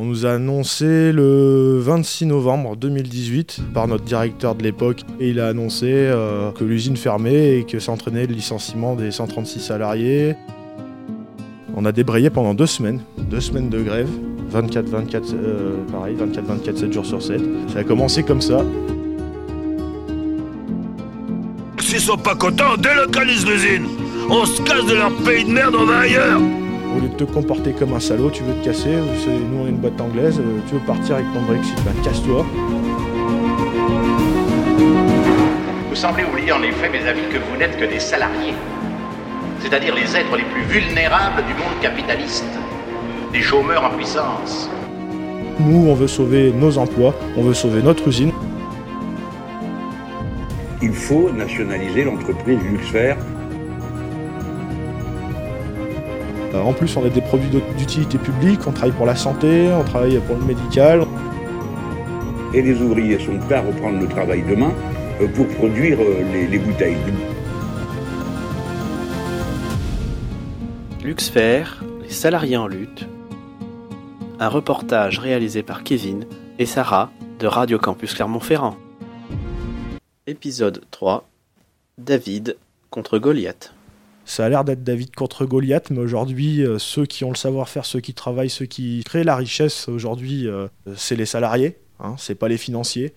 On nous a annoncé le 26 novembre 2018 par notre directeur de l'époque et il a annoncé euh, que l'usine fermait et que s'entraînait le licenciement des 136 salariés. On a débrayé pendant deux semaines, deux semaines de grève, 24, 24, euh, pareil, 24, 24, 7 jours sur 7. Ça a commencé comme ça. S'ils sont pas contents, on délocalise l'usine. On se casse de leur pays de merde, on va ailleurs. Au lieu de te comporter comme un salaud, tu veux te casser, nous on est une boîte anglaise, euh, tu veux partir avec ton Brexit, ben casse-toi. Vous semblez oublier en effet, mes amis, que vous n'êtes que des salariés, c'est-à-dire les êtres les plus vulnérables du monde capitaliste, des chômeurs en puissance. Nous on veut sauver nos emplois, on veut sauver notre usine. Il faut nationaliser l'entreprise Luxfer. En plus on a des produits d'ut- d'utilité publique, on travaille pour la santé, on travaille pour le médical. Et les ouvriers sont prêts à reprendre le travail demain euh, pour produire euh, les, les bouteilles. Luxfer, les salariés en lutte. Un reportage réalisé par Kevin et Sarah de Radio Campus Clermont-Ferrand. Épisode 3 David contre Goliath. Ça a l'air d'être David contre Goliath, mais aujourd'hui, euh, ceux qui ont le savoir-faire, ceux qui travaillent, ceux qui créent la richesse, aujourd'hui, euh, c'est les salariés, hein, c'est pas les financiers.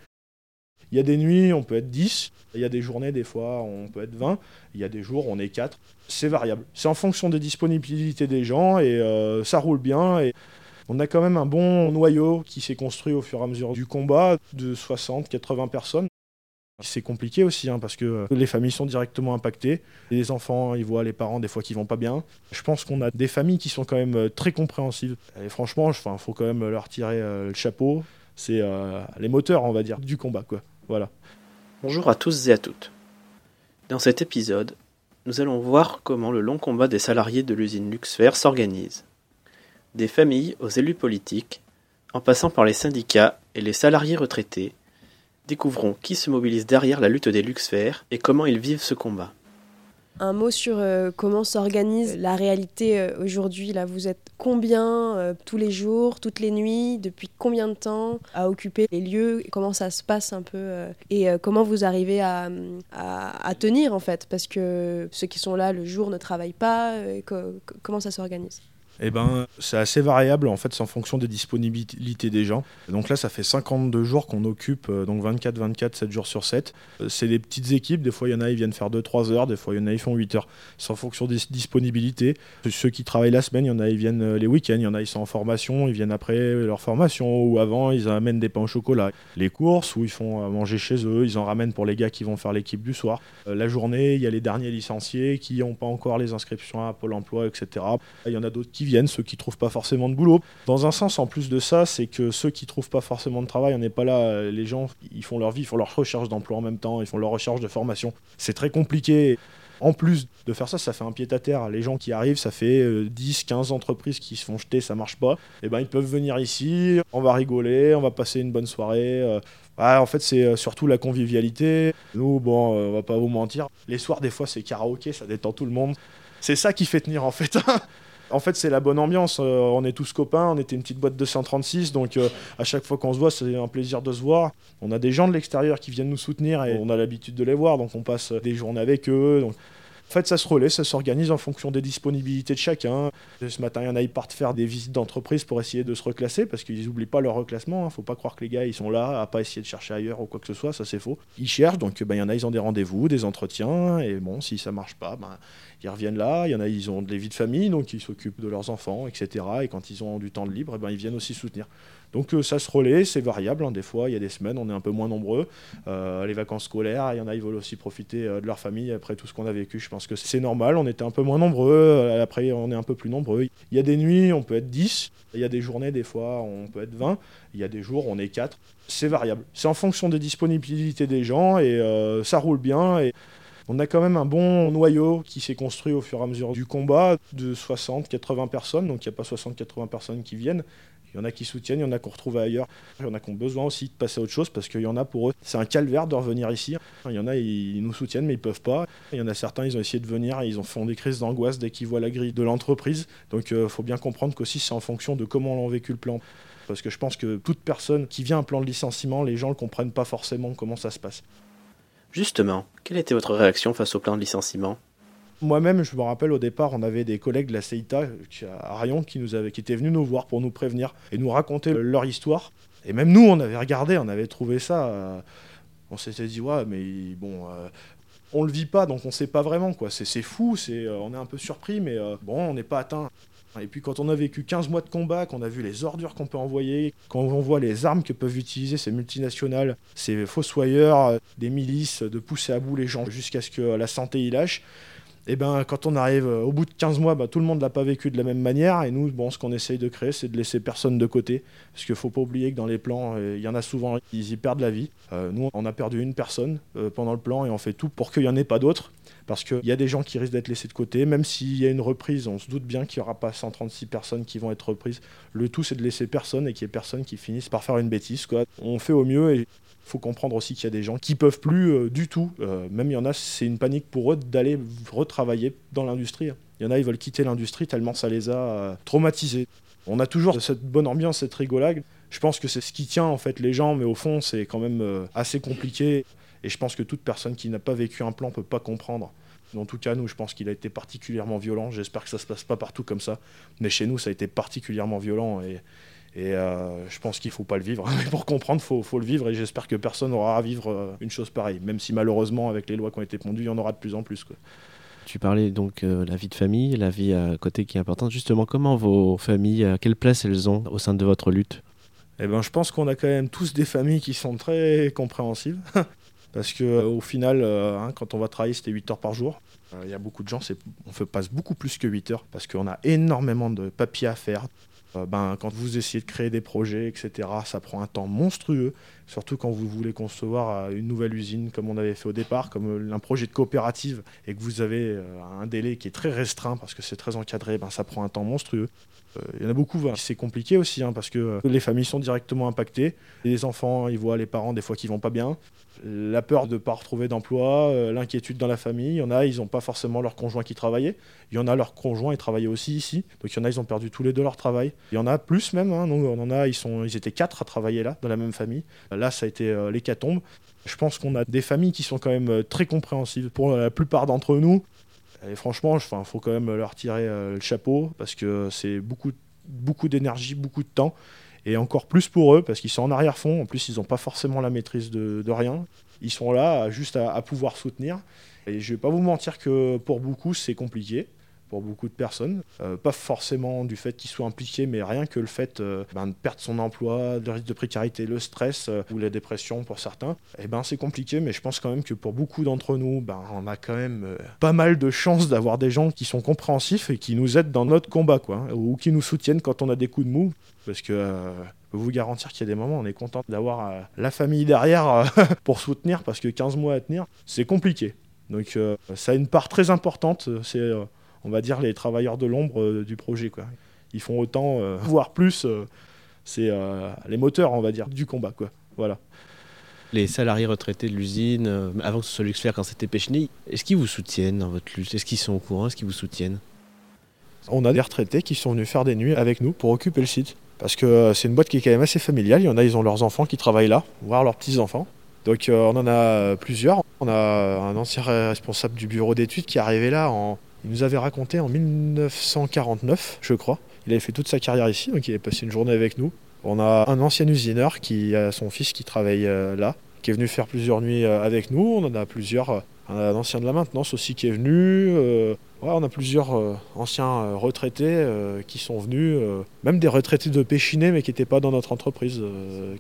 Il y a des nuits, on peut être 10, il y a des journées, des fois, on peut être 20, il y a des jours, on est 4. C'est variable. C'est en fonction des disponibilités des gens et euh, ça roule bien. Et on a quand même un bon noyau qui s'est construit au fur et à mesure du combat de 60, 80 personnes. C'est compliqué aussi hein, parce que euh, les familles sont directement impactées. Les enfants, ils voient les parents des fois qui vont pas bien. Je pense qu'on a des familles qui sont quand même euh, très compréhensives. Et franchement, il faut quand même leur tirer euh, le chapeau. C'est les moteurs, on va dire, du combat, quoi. Voilà. Bonjour à tous et à toutes. Dans cet épisode, nous allons voir comment le long combat des salariés de l'usine Luxfer s'organise. Des familles aux élus politiques, en passant par les syndicats et les salariés retraités, découvrons qui se mobilise derrière la lutte des Luxfer et comment ils vivent ce combat. Un mot sur euh, comment s'organise la réalité euh, aujourd'hui. Là, vous êtes combien euh, tous les jours, toutes les nuits, depuis combien de temps à occuper les lieux? Comment ça se passe un peu Et comment vous arrivez à, tenir en fait? Parce que ceux qui sont là le jour ne travaillent pas. co- co- comment ça s'organise? Eh ben, c'est assez variable, en fait, en fonction des disponibilités des gens. Donc là, ça fait 52 jours qu'on occupe, euh, donc 24, 24, 7 jours sur 7. Euh, C'est des petites équipes, des fois, il y en a, ils viennent faire 2-3 heures, des fois, il y en a, ils font 8 heures. C'est en fonction des disponibilités. Ceux qui travaillent la semaine, il y en a, ils viennent euh, les week-ends, il y en a, ils sont en formation, ils viennent après leur formation, ou avant, ils amènent des pains au chocolat. Les courses, où ils font manger chez eux, ils en ramènent pour les gars qui vont faire l'équipe du soir. La journée, il y a les derniers licenciés qui n'ont pas encore les inscriptions à Pôle emploi, etc. Il y en a d'autres qui viennent, ceux qui trouvent pas forcément de boulot. Dans un sens, en plus de ça, c'est que ceux qui trouvent pas forcément de travail, on n'est pas là. euh, Les gens, ils font leur vie, ils font leur recherche d'emploi en même temps, ils font leur recherche de formation. C'est très compliqué. En plus de faire ça, ça fait un pied à terre. Les gens qui arrivent, ça fait euh, 10, 15 entreprises qui se font jeter, ça marche pas. Et ben ils peuvent venir ici, on va rigoler, on va passer une bonne soirée. euh, Ouais, en fait, c'est euh, surtout la convivialité. Nous, bon, euh, on va pas vous mentir. Les soirs, des fois, c'est karaoké, ça détend tout le monde. C'est ça qui fait tenir, en fait. En fait, c'est la bonne ambiance. Euh, on est tous copains. On était une petite boîte de 136. Donc, euh, à chaque fois qu'on se voit, c'est un plaisir de se voir. On a des gens de l'extérieur qui viennent nous soutenir et on a l'habitude de les voir. Donc, on passe des journées avec eux. En fait, ça se relaie, ça s'organise en fonction des disponibilités de chacun. Ce matin, il y en a, ils partent faire des visites d'entreprise pour essayer de se reclasser parce qu'ils n'oublient pas leur reclassement. Il faut pas croire que les gars, ils sont là à pas essayer de chercher ailleurs ou quoi que ce soit. Ça, c'est faux. Ils cherchent, donc ben, il y en a, ils ont des rendez-vous, des entretiens. Et bon, si ça marche pas, ben, ils reviennent là. Il y en a, ils ont des vies de famille, donc ils s'occupent de leurs enfants, etc. Et quand ils ont du temps de libre, eh ben, ils viennent aussi soutenir. Donc euh, ça se relaie, c'est variable. hein. Des fois, il y a des semaines, on est un peu moins nombreux. Euh, les vacances scolaires, il y en a, ils veulent aussi profiter euh, de leur famille après tout ce qu'on a vécu. Je pense que c'est normal. On était un peu moins nombreux. Après, on est un peu plus nombreux. Il y a des nuits, on peut être 10. Il y a des journées, des fois, on peut être 20. Il y a des jours, on est 4. C'est variable. C'est en fonction des disponibilités des gens et ça roule bien. On a quand même un bon noyau qui s'est construit au fur et à mesure du combat de 60, 80 personnes. Donc il n'y a pas 60, 80 personnes qui viennent. Il y en a qui soutiennent, il y en a qu'on retrouve ailleurs. Il y en a qui ont besoin aussi de passer à autre chose parce qu'il y en a pour eux. C'est un calvaire de revenir ici. Il y en a, ils nous soutiennent, mais ils peuvent pas. Il y en a certains, ils ont essayé de venir et ils ont font des crises d'angoisse dès qu'ils voient la grille de l'entreprise. Donc il faut bien comprendre qu'aussi c'est en fonction de comment l'ont vécu le plan. parce que je pense que toute personne qui vient un plan de licenciement, les gens ne comprennent pas forcément comment ça se passe. Justement, quelle était votre réaction face au plan de licenciement? Moi-même, je me rappelle au départ, on avait des collègues de la CEITA à Rion qui, nous avaient, qui étaient venus nous voir pour nous prévenir et nous raconter leur histoire. Et même nous, on avait regardé, on avait trouvé ça. Euh, on s'était dit, ouais, mais bon, euh, on le vit pas, donc on sait pas vraiment, quoi. C'est fou, c'est, euh, on est un peu surpris, mais bon, on n'est pas atteint. Et puis quand on a vécu 15 mois de combat, qu'on a vu les ordures qu'on peut envoyer, quand on voit les armes que peuvent utiliser ces multinationales, ces fossoyeurs, des milices, de pousser à bout les gens jusqu'à ce que la santé y lâche, et ben quand on arrive euh, au bout de 15 mois, bah, tout le monde l'a pas vécu de la même manière. Et nous, bon, ce qu'on essaye de créer, c'est de laisser personne de côté. Parce qu'il faut pas oublier que dans les plans, euh, il y en a souvent, ils y perdent la vie. Euh, nous, on a perdu une personne pendant le plan et on fait tout pour qu'il n'y en ait pas d'autres. Parce qu'il y a des gens qui risquent d'être laissés de côté. Même s'il y a une reprise, on se doute bien qu'il n'y aura pas 136 personnes qui vont être reprises. Le tout, c'est de laisser personne et qu'il n'y ait personne qui finisse par faire une bêtise. On fait au mieux faut comprendre aussi qu'il y a des gens qui peuvent plus euh, du tout. Euh, même il y en a, c'est une panique pour eux d'aller retravailler dans l'industrie. Il y en a, ils veulent quitter l'industrie tellement ça les a euh, traumatisés. On a toujours cette bonne ambiance, cette rigolade. Je pense que c'est ce qui tient en fait les gens, mais au fond, c'est quand même assez compliqué. Et je pense que toute personne qui n'a pas vécu un plan peut pas comprendre. En tout cas, nous, je pense qu'il a été particulièrement violent. J'espère que ça se passe pas partout comme ça. Mais chez nous, ça a été particulièrement violent. Et euh, je pense qu'il ne faut pas le vivre. Mais pour comprendre, il faut, le vivre. Et j'espère que personne n'aura à vivre euh, une chose pareille. Même si malheureusement, avec les lois qui ont été pondues, il y en aura de plus en plus. Tu parlais donc de euh, la vie de famille, la vie à côté qui est importante. Justement, comment vos familles, quelle place elles ont au sein de votre lutte? Eh ben, Je pense qu'on a quand même tous des familles qui sont très compréhensives. Parce que au final, hein, quand on va travailler, c'était 8 heures par jour. Il y a beaucoup de gens, on passe beaucoup plus que 8 heures parce qu'on a énormément de papiers à faire. Euh, ben, quand vous essayez de créer des projets, etc., ça prend un temps monstrueux, surtout quand vous voulez concevoir euh, une nouvelle usine comme on avait fait au départ, comme euh, un projet de coopérative, et que vous avez un délai qui est très restreint parce que c'est très encadré, ben, ça prend un temps monstrueux. Il y en a beaucoup, c'est compliqué aussi, hein, parce que les familles sont directement impactées. Les enfants, ils voient les parents des fois qui vont pas bien la peur de ne pas retrouver d'emploi, euh, l'inquiétude dans la famille. Il y en a, ils n'ont pas forcément leur conjoint qui travaillait. Il y en a, leur conjoint, ils travaillaient aussi ici. Donc il y en a, ils ont perdu tous les deux leur travail. Il y en a plus même. Hein. on en a, ils étaient quatre à travailler là, dans la même famille. Là, ça a été euh, l'hécatombe. Je pense qu'on a des familles qui sont quand même euh, très compréhensives pour la plupart d'entre nous. Et franchement, il faut quand même leur tirer le chapeau parce que c'est beaucoup, beaucoup d'énergie, beaucoup de temps. Et encore plus pour eux, parce qu'ils sont en arrière-fond. En plus, ils n'ont pas forcément la maîtrise de, rien. Ils sont là juste à, à pouvoir soutenir. Et je ne vais pas vous mentir que pour beaucoup, c'est compliqué pour beaucoup de personnes. Euh, pas forcément du fait qu'ils soient impliqués, mais rien que le fait euh, ben, de perdre son emploi, le risque de précarité, le stress euh, ou la dépression pour certains, eh ben, c'est compliqué, mais je pense quand même que pour beaucoup d'entre nous, ben, on a quand même pas mal de chances d'avoir des gens qui sont compréhensifs et qui nous aident dans notre combat, quoi, hein, ou qui nous soutiennent quand on a des coups de mou, parce que vous garantir qu'il y a des moments on est content d'avoir la famille derrière pour soutenir, parce que 15 mois à tenir, c'est compliqué. Donc ça a une part très importante, on va dire, les travailleurs de l'ombre euh, du projet. Quoi. Ils font autant, euh, voire plus. Euh, c'est les moteurs, on va dire, du combat. Quoi. Voilà. Les salariés retraités de l'usine, avant que ce soit Luxfer, quand c'était Pécheny, est-ce qu'ils vous soutiennent dans votre lutte? Est-ce qu'ils sont au courant? Est-ce qu'ils vous soutiennent? On a des retraités qui sont venus faire des nuits avec nous pour occuper le site. Parce que c'est une boîte qui est quand même assez familiale. Il y en a, ils ont leurs enfants qui travaillent là, voire leurs petits-enfants. Donc on en a plusieurs. On a un ancien responsable du bureau d'études qui est arrivé là en il nous avait raconté en 1949, je crois. Il avait fait toute sa carrière ici, donc il avait passé une journée avec nous. On a un ancien usineur qui a son fils qui travaille euh, là, qui est venu faire plusieurs nuits euh, avec nous. On en a plusieurs. A un ancien de la maintenance aussi qui est venu. Euh, on a plusieurs anciens retraités qui sont venus, même des retraités de Péchiné, mais qui n'étaient pas dans notre entreprise,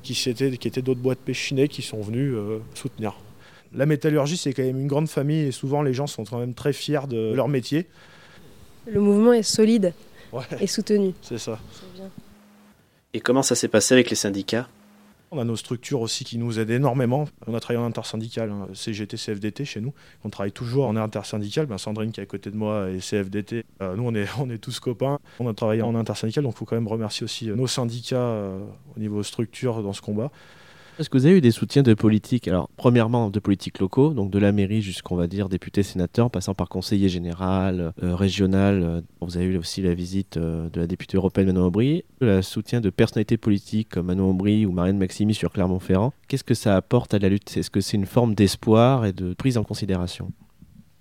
qui, étaient, d'autres boîtes Péchiné qui sont venus soutenir la métallurgie, c'est quand même une grande famille et souvent les gens sont quand même très fiers de leur métier. Le mouvement est solide et soutenu. C'est ça. Et comment ça s'est passé avec les syndicats? On a nos structures aussi qui nous aident énormément. On a travaillé en intersyndical, hein, CGT, CFDT chez nous. On travaille toujours en intersyndical. Ben Sandrine qui est à côté de moi et CFDT, euh, nous on est, on est tous copains. On a travaillé en intersyndical, donc il faut quand même remercier aussi euh, nos syndicats euh, au niveau structure dans ce combat. Est-ce que vous avez eu des soutiens de politiques Alors, premièrement, de politiques locaux, donc de la mairie jusqu'on va dire député, sénateur, passant par conseiller général, euh, régional. euh, vous avez eu aussi la visite euh, de la députée européenne Manon Aubry, le soutien de personnalités politiques comme Manon Aubry ou Marianne Maximi sur Clermont-Ferrand. Qu'est-ce que ça apporte à la lutte? Est-ce que c'est une forme d'espoir et de prise en considération?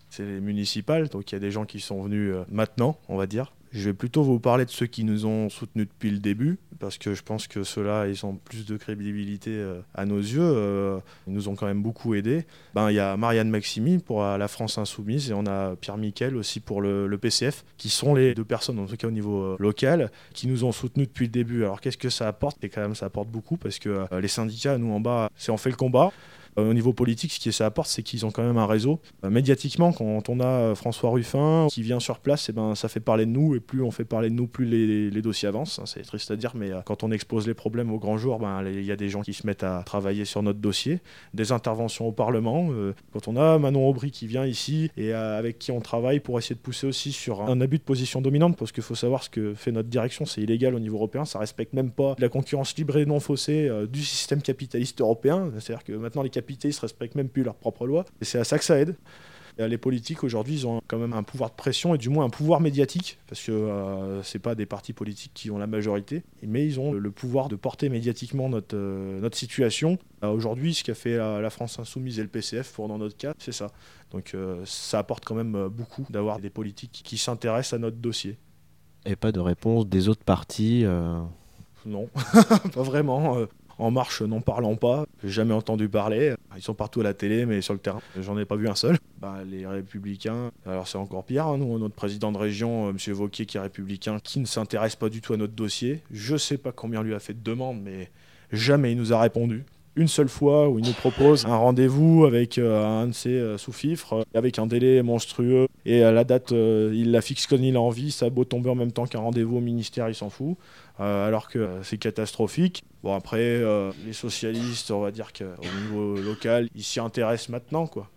C'est les municipales, donc il y a des gens qui sont venus maintenant, on va dire. Je vais plutôt vous parler de ceux qui nous ont soutenus depuis le début, parce que je pense que ceux-là, ils ont plus de crédibilité euh, à nos yeux. euh, Ils nous ont quand même beaucoup aidés. Ben, il y a Marianne Maximi pour euh, la France Insoumise et on a Pierre Miquel aussi pour le, le PCF, qui sont les deux personnes, en tout cas au niveau local, qui nous ont soutenus depuis le début. Alors qu'est-ce que ça apporte? Et quand même, ça apporte beaucoup, parce que les syndicats, nous en bas, c'est on fait le combat. Euh, Au niveau politique, ce qui ça apporte, c'est qu'ils ont quand même un réseau. Euh, médiatiquement, quand on a euh, François Ruffin qui vient sur place, et ben, ça fait parler de nous, et plus on fait parler de nous, plus les, les dossiers avancent. hein, C'est triste à dire, mais quand on expose les problèmes au grand jour, ben, il y a des gens qui se mettent à travailler sur notre dossier. Des interventions au Parlement. quand on a Manon Aubry qui vient ici, et avec qui on travaille pour essayer de pousser aussi sur un abus de position dominante, parce qu'il faut savoir ce que fait notre direction, c'est illégal au niveau européen, ça respecte même pas la concurrence libre et non faussée du système capitaliste européen. C'est-à-dire que maintenant les capitalistes respectent même plus leurs propres lois, et c'est à ça que ça aide. Et, euh, Les politiques aujourd'hui, ils ont quand même un pouvoir de pression et du moins un pouvoir médiatique, parce que euh, c'est pas des partis politiques qui ont la majorité, mais ils ont le pouvoir de porter médiatiquement notre, euh, notre situation. Euh, aujourd'hui, ce qu'a fait la, la France Insoumise et le PCF, pour dans notre cas, c'est ça. Donc ça apporte quand même beaucoup d'avoir des politiques qui s'intéressent à notre dossier. Et pas de réponse des autres partis Non, pas vraiment. En marche, n'en parlons pas. Jamais entendu parler. Ils sont partout à la télé, mais sur le terrain, j'en ai pas vu un seul. Bah, les Républicains, alors c'est encore pire. hein. Nous, notre président de région, euh, M. Vauquier, qui est républicain, qui ne s'intéresse pas du tout à notre dossier. Je sais pas combien lui a fait de demandes, mais jamais il nous a répondu. Une seule fois où il nous propose un rendez-vous avec euh, un de ses euh, sous-fifres, euh, avec un délai monstrueux, et à la date, il la fixe comme il a envie, ça a beau tomber en même temps qu'un rendez-vous au ministère, il s'en fout. Alors que c'est catastrophique. Bon après, les socialistes, on va dire qu'au niveau local, ils s'y intéressent maintenant, quoi.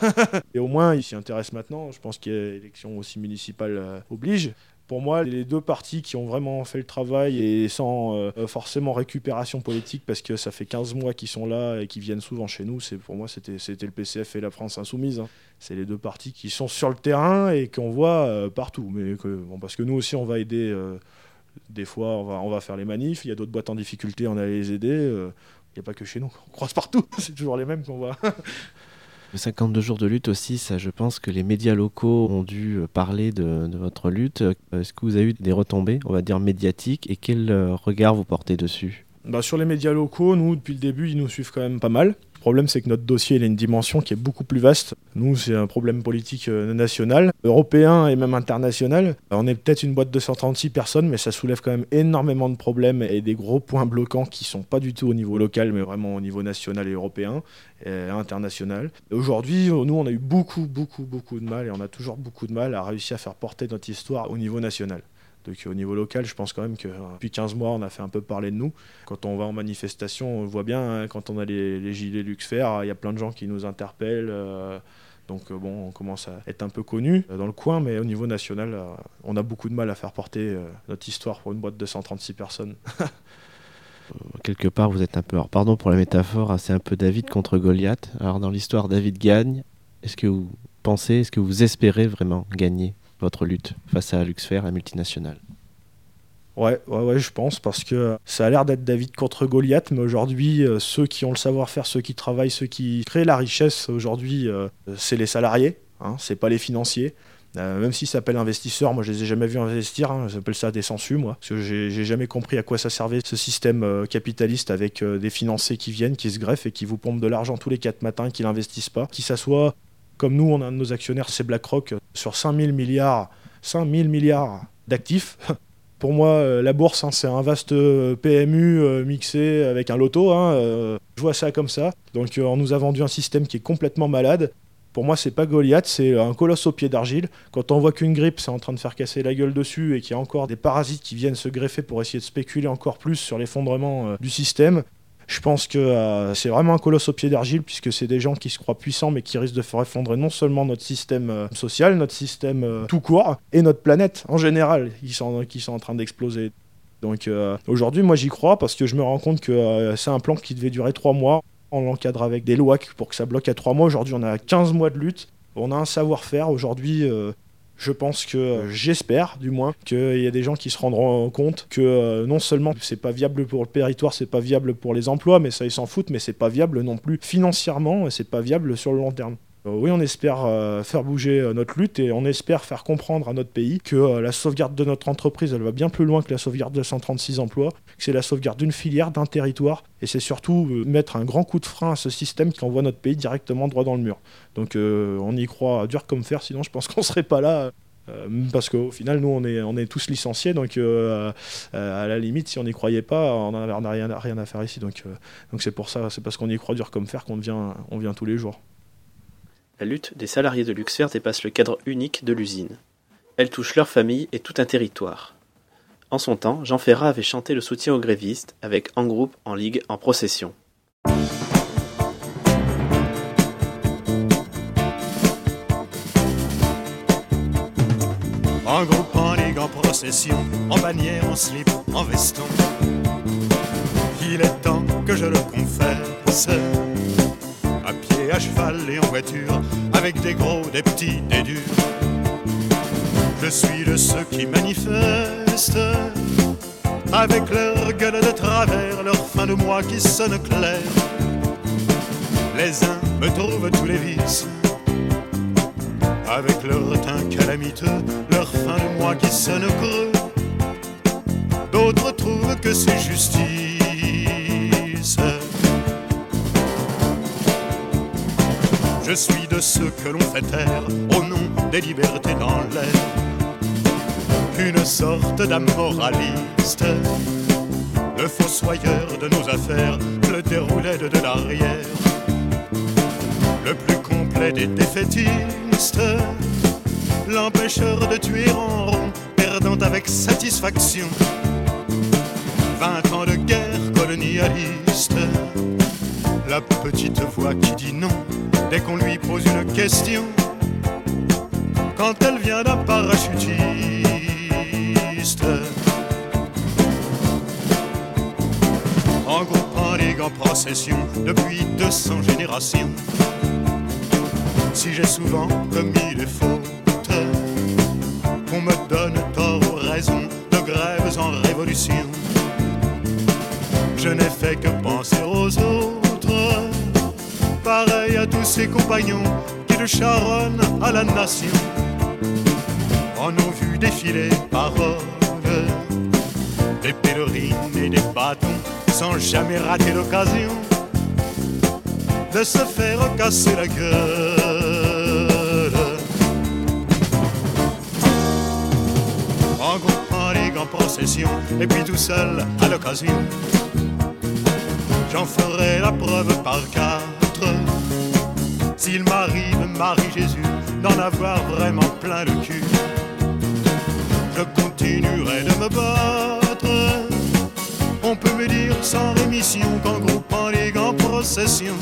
Et au moins, ils s'y intéressent maintenant. Je pense a l'élection aussi municipale oblige. Pour moi, les deux partis qui ont vraiment fait le travail et sans euh, forcément récupération politique, parce que ça fait 15 mois qu'ils sont là et qu'ils viennent souvent chez nous, pour moi c'était le PCF et la France Insoumise. hein. C'est les deux partis qui sont sur le terrain et qu'on voit euh, partout. Mais bon, parce que nous aussi, on va aider. euh, des fois, on va, on va faire les manifs. Il y a d'autres boîtes en difficulté, on a les aider. Il n'y a pas que chez nous. On croise partout. C'est toujours les mêmes qu'on voit. Le 52 jours de lutte aussi, ça, je pense que les médias locaux ont dû euh, parler de, de votre lutte. Euh, Est-ce que vous avez eu des retombées, on va dire médiatiques, et quel euh, regard vous portez dessus? Bah, sur les médias locaux, nous, depuis le début, ils nous suivent quand même pas mal. Le problème, c'est que notre dossier il a une dimension qui est beaucoup plus vaste. Nous, c'est un problème politique euh, national, européen et même international. On est peut-être une boîte de 136 personnes, mais ça soulève quand même énormément de problèmes et des gros points bloquants qui sont pas du tout au niveau local, mais vraiment au niveau national et européen et international. Aujourd'hui, nous, on a eu beaucoup, beaucoup, beaucoup de mal et on a toujours beaucoup de mal à réussir à faire porter notre histoire au niveau national. Donc au niveau local, je pense quand même que euh, depuis 15 mois, on a fait un peu parler de nous. Quand on va en manifestation, on voit bien, hein, quand on a les, les gilets Luxfer, il y a plein de gens qui nous interpellent. euh, donc euh, bon, on commence à être un peu connu dans le coin, mais au niveau national, on a beaucoup de mal à faire porter notre histoire pour une boîte de 136 personnes. Quelque part, vous êtes un peu, alors pardon pour la métaphore, hein, c'est un peu David contre Goliath. Alors dans l'histoire, David gagne. Est-ce que vous pensez, est-ce que vous espérez vraiment gagner? Votre lutte face à Luxfer, la multinationale Ouais, ouais, ouais, je pense, parce que ça a l'air d'être David contre Goliath, mais aujourd'hui, euh, ceux qui ont le savoir-faire, ceux qui travaillent, ceux qui créent la richesse, aujourd'hui, euh, c'est les salariés, hein, c'est pas les financiers. Euh, même s'ils s'appellent investisseurs, moi je les ai jamais vus investir, hein, j'appelle ça des sensus, moi. Parce que j'ai jamais compris à quoi ça servait ce système euh, capitaliste avec euh, des financiers qui viennent, qui se greffent et qui vous pompent de l'argent tous les quatre matins et qui l'investissent pas, qui s'assoient comme nous, on a un de nos actionnaires, c'est BlackRock, euh, sur 5000 milliards, 5000 milliards d'actifs. Pour moi, euh, la bourse, hein, c'est un vaste euh, PMU mixé avec un loto. hein, je vois ça comme ça. Donc, on nous a vendu un système qui est complètement malade. Pour moi, c'est pas Goliath, c'est un colosse au pied d'argile. Quand on voit qu'une grippe, c'est en train de faire casser la gueule dessus et qu'il y a encore des parasites qui viennent se greffer pour essayer de spéculer encore plus sur l'effondrement du système, je pense que euh, c'est vraiment un colosse au pied d'argile puisque c'est des gens qui se croient puissants mais qui risquent de faire effondrer non seulement notre système euh, social, notre système euh, tout court et notre planète en général qui sont, qui sont en train d'exploser. Donc aujourd'hui, moi j'y crois parce que je me rends compte que c'est un plan qui devait durer trois mois. On l'encadre avec des lois pour que ça bloque à trois mois. Aujourd'hui, on a 15 mois de lutte. On a un savoir-faire. Aujourd'hui, je pense que, j'espère du moins, qu'il y a des gens qui se rendront compte que non seulement c'est pas viable pour le territoire, c'est pas viable pour les emplois, mais ça ils s'en foutent, mais c'est pas viable non plus financièrement et c'est pas viable sur le long terme. Euh, oui, on espère euh, faire bouger euh, notre lutte et on espère faire comprendre à notre pays que la sauvegarde de notre entreprise, elle va bien plus loin que la sauvegarde de 136 emplois, que c'est la sauvegarde d'une filière, d'un territoire, et c'est surtout mettre un grand coup de frein à ce système qui envoie notre pays directement droit dans le mur. Donc on y croit dur comme fer, sinon je pense qu'on serait pas là. parce qu'au final, nous, on est, tous licenciés, donc à la limite, si on n'y croyait pas, on n'a rien, à faire ici. Donc c'est pour ça, c'est parce qu'on y croit dur comme fer qu'on on vient tous les jours. La lutte des salariés de Luxfer dépasse le cadre unique de l'usine. Elle touche leur famille et tout un territoire. En son temps, Jean Ferrat avait chanté le soutien aux grévistes avec En groupe, en ligue, en procession. En groupe, en ligue, en procession, en bannière, en slip, en veston. Il est temps que je le confesse à cheval et en voiture, avec des gros, des petits, des durs. Je suis de ceux qui manifestent, avec leur gueule de travers, leur fin de mois qui sonne clair. Les uns me trouvent tous les vices, avec leur teint calamiteux, leur fin de mois qui sonne creux. D'autres trouvent que c'est justice Je suis de ceux que l'on fait taire au nom des libertés dans l'air. Une sorte d'amoraliste, le fossoyeur de nos affaires, le déroulé de l'arrière, le plus complet des défaitistes, l'empêcheur de tuer en rond, perdant avec satisfaction. Vingt ans de guerre colonialiste, la petite voix qui dit non dès qu'on lui pose une question, quand elle vient d'un parachutiste. En en ligue, en procession, depuis 200 générations. Si j'ai souvent commis des fautes, qu'on me donne tort ou raison de grèves en révolution, je n'ai fait que penser aux autres pareil à tous ses compagnons qui le charonnent à la nation. En ont vu défiler paroles, des pèlerines et des bâtons, sans jamais rater l'occasion de se faire casser la gueule. En groupe, en ligue, en procession, et puis tout seul à l'occasion. J'en ferai la preuve par cas s'il m'arrive, Marie Jésus, d'en avoir vraiment plein le cul, je continuerai de me battre. On peut me dire sans rémission qu'en groupe, en ligue, en procession,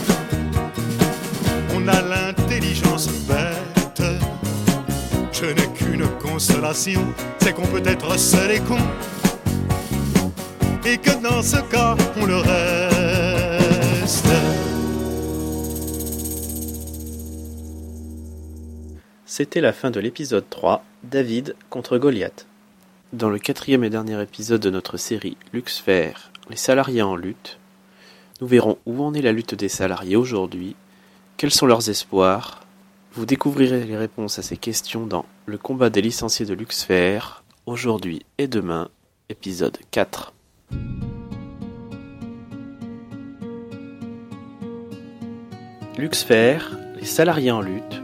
on a l'intelligence bête. Je n'ai qu'une consolation, c'est qu'on peut être seul et con, et que dans ce cas, on le reste. C'était la fin de l'épisode 3, David contre Goliath. Dans le quatrième et dernier épisode de notre série Luxfer, les salariés en lutte, nous verrons où en est la lutte des salariés aujourd'hui, quels sont leurs espoirs. Vous découvrirez les réponses à ces questions dans Le combat des licenciés de Luxfer, aujourd'hui et demain, épisode 4. Luxfer, les salariés en lutte,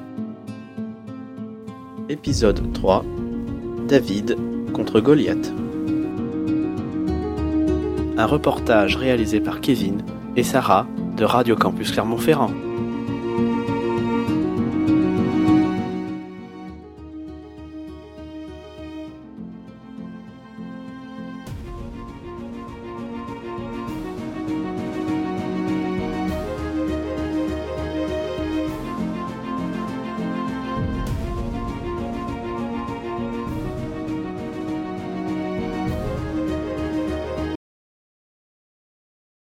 Épisode 3 David contre Goliath. Un reportage réalisé par Kevin et Sarah de Radio Campus Clermont-Ferrand.